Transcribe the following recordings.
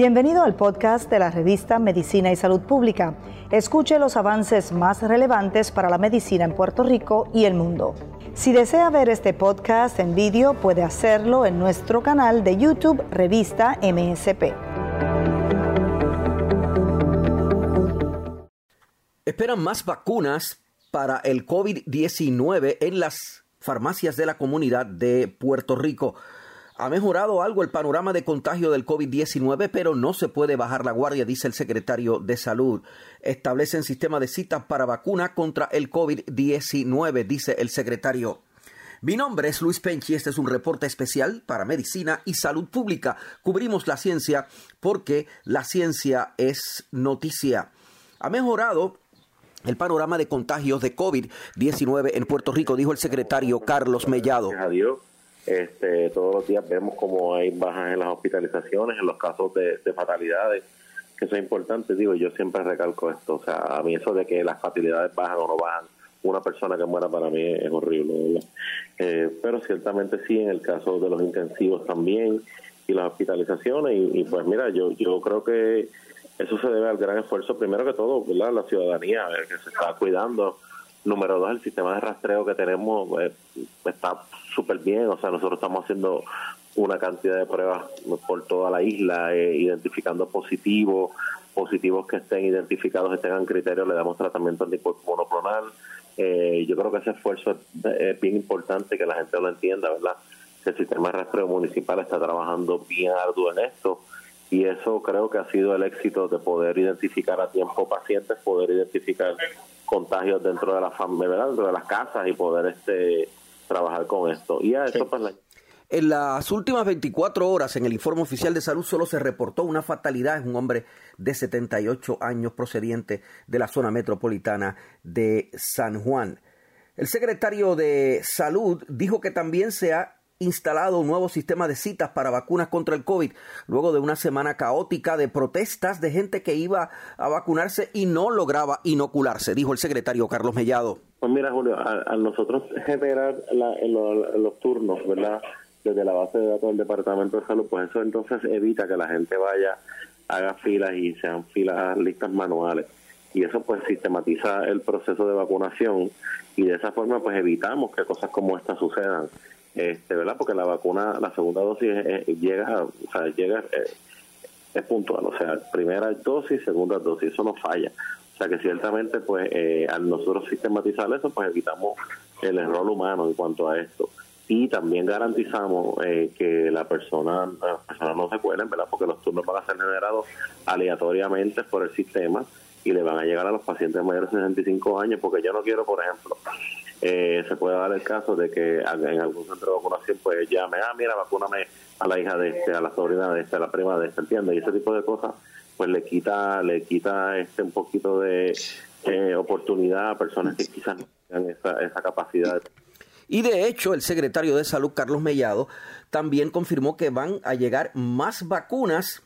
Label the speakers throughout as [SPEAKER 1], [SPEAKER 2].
[SPEAKER 1] Bienvenido al podcast de la revista Medicina y Salud Pública. Escuche los avances más relevantes para la medicina en Puerto Rico y el mundo. Si desea ver este podcast en vídeo, puede hacerlo en nuestro canal de YouTube Revista MSP.
[SPEAKER 2] Esperan más vacunas para el COVID-19 en las farmacias de la comunidad de Puerto Rico. Ha mejorado algo el panorama de contagio del COVID-19, pero no se puede bajar la guardia, dice el secretario de Salud. Establecen sistema de citas para vacuna contra el COVID-19, dice el secretario. Mi nombre es Luis Penchi, este es un reporte especial para Medicina y Salud Pública. Cubrimos la ciencia porque la ciencia es noticia. Ha mejorado el panorama de contagios de COVID-19 en Puerto Rico, dijo el secretario Carlos Mellado.
[SPEAKER 3] Adiós este, todos los días vemos como hay bajas en las hospitalizaciones, en los casos de, fatalidades, que eso es importante. Digo, yo siempre recalco esto. O sea, a mí eso de que las fatalidades bajan o no bajan, una persona que muera para mí es horrible. Eh, pero ciertamente sí, en el caso de los intensivos también y las hospitalizaciones. Y, pues mira, yo, yo creo que eso se debe al gran esfuerzo, primero que todo, ¿verdad? la ciudadanía, que se está cuidando Número dos, el sistema de rastreo que tenemos pues, está súper bien. O sea, nosotros estamos haciendo una cantidad de pruebas por toda la isla, eh, identificando positivos, positivos que estén identificados, que tengan criterios, le damos tratamiento anticuerpo monoclonal. Eh, yo creo que ese esfuerzo es bien importante que la gente lo entienda, ¿verdad? El sistema de rastreo municipal está trabajando bien arduo en esto y eso creo que ha sido el éxito de poder identificar a tiempo pacientes, poder identificar contagios dentro de la familia, dentro de las casas y poder este trabajar con esto. Y a eso pues
[SPEAKER 2] En las últimas 24 horas, en el informe oficial de salud, solo se reportó una fatalidad. Es un hombre de 78 años procediente de la zona metropolitana de San Juan. El secretario de Salud dijo que también se ha instalado un nuevo sistema de citas para vacunas contra el COVID, luego de una semana caótica de protestas de gente que iba a vacunarse y no lograba inocularse, dijo el secretario Carlos Mellado.
[SPEAKER 3] Pues mira, Julio, a, nosotros generar en, los turnos, ¿verdad? Desde la base de datos del Departamento de Salud, pues eso entonces evita que la gente vaya, haga filas y sean filas listas manuales. Y eso pues sistematiza el proceso de vacunación y de esa forma pues evitamos que cosas como esta sucedan este, ¿verdad? Porque la vacuna, la segunda dosis llega, o sea, llega, eh, es puntual, o sea, primera dosis, segunda dosis, eso no falla. O sea que ciertamente, pues, eh, al nosotros sistematizar eso, pues evitamos el error humano en cuanto a esto. Y también garantizamos eh, que la persona, las personas no se cuelen, ¿verdad? Porque los turnos van a ser generados aleatoriamente por el sistema y le van a llegar a los pacientes mayores de 65 años, porque yo no quiero, por ejemplo, eh, se puede dar el caso de que en algún centro de vacunación pues llame, ah, mira, vacúname a la hija de este, a la sobrina de este, a la prima de este, ¿entiendes? Y ese tipo de cosas pues le quita le quita este un poquito de oportunidad a personas que quizás no tengan esa, esa capacidad.
[SPEAKER 2] Y de hecho, el secretario de Salud, Carlos Mellado, también confirmó que van a llegar más vacunas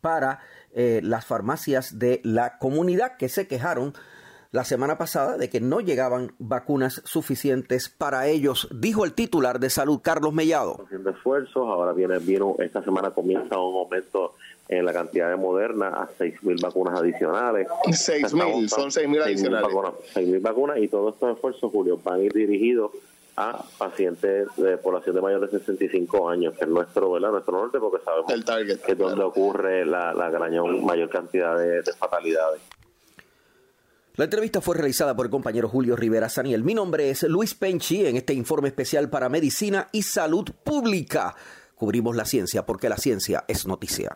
[SPEAKER 2] para eh, las farmacias de la comunidad que se quejaron la semana pasada de que no llegaban vacunas suficientes para ellos, dijo el titular de salud, Carlos Mellado.
[SPEAKER 3] Haciendo esfuerzos, ahora viene, viene esta semana comienza un aumento en la cantidad de Moderna a 6.000 vacunas adicionales.
[SPEAKER 4] 6.000, son 6.000 adicionales.
[SPEAKER 3] 6.000 vacunas y todos estos esfuerzos, Julio, van a ir dirigidos a pacientes de población de mayor de 65 años, que es nuestro, ¿verdad? nuestro norte, porque sabemos que es donde ocurre la, la gran, mayor cantidad de, de fatalidades.
[SPEAKER 2] La entrevista fue realizada por el compañero Julio Rivera Saniel. Mi nombre es Luis Penchi en este informe especial para Medicina y Salud Pública. Cubrimos la ciencia porque la ciencia es noticia.